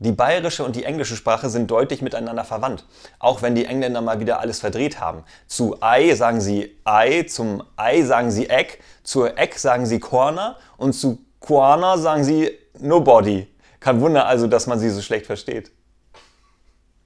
Die bayerische und die englische Sprache sind deutlich miteinander verwandt, auch wenn die Engländer mal wieder alles verdreht haben. Zu Ei sagen sie Ei, zum Ei sagen sie Egg, zur Egg sagen sie Corner und zu Corner sagen sie Nobody. Kein Wunder also, dass man sie so schlecht versteht.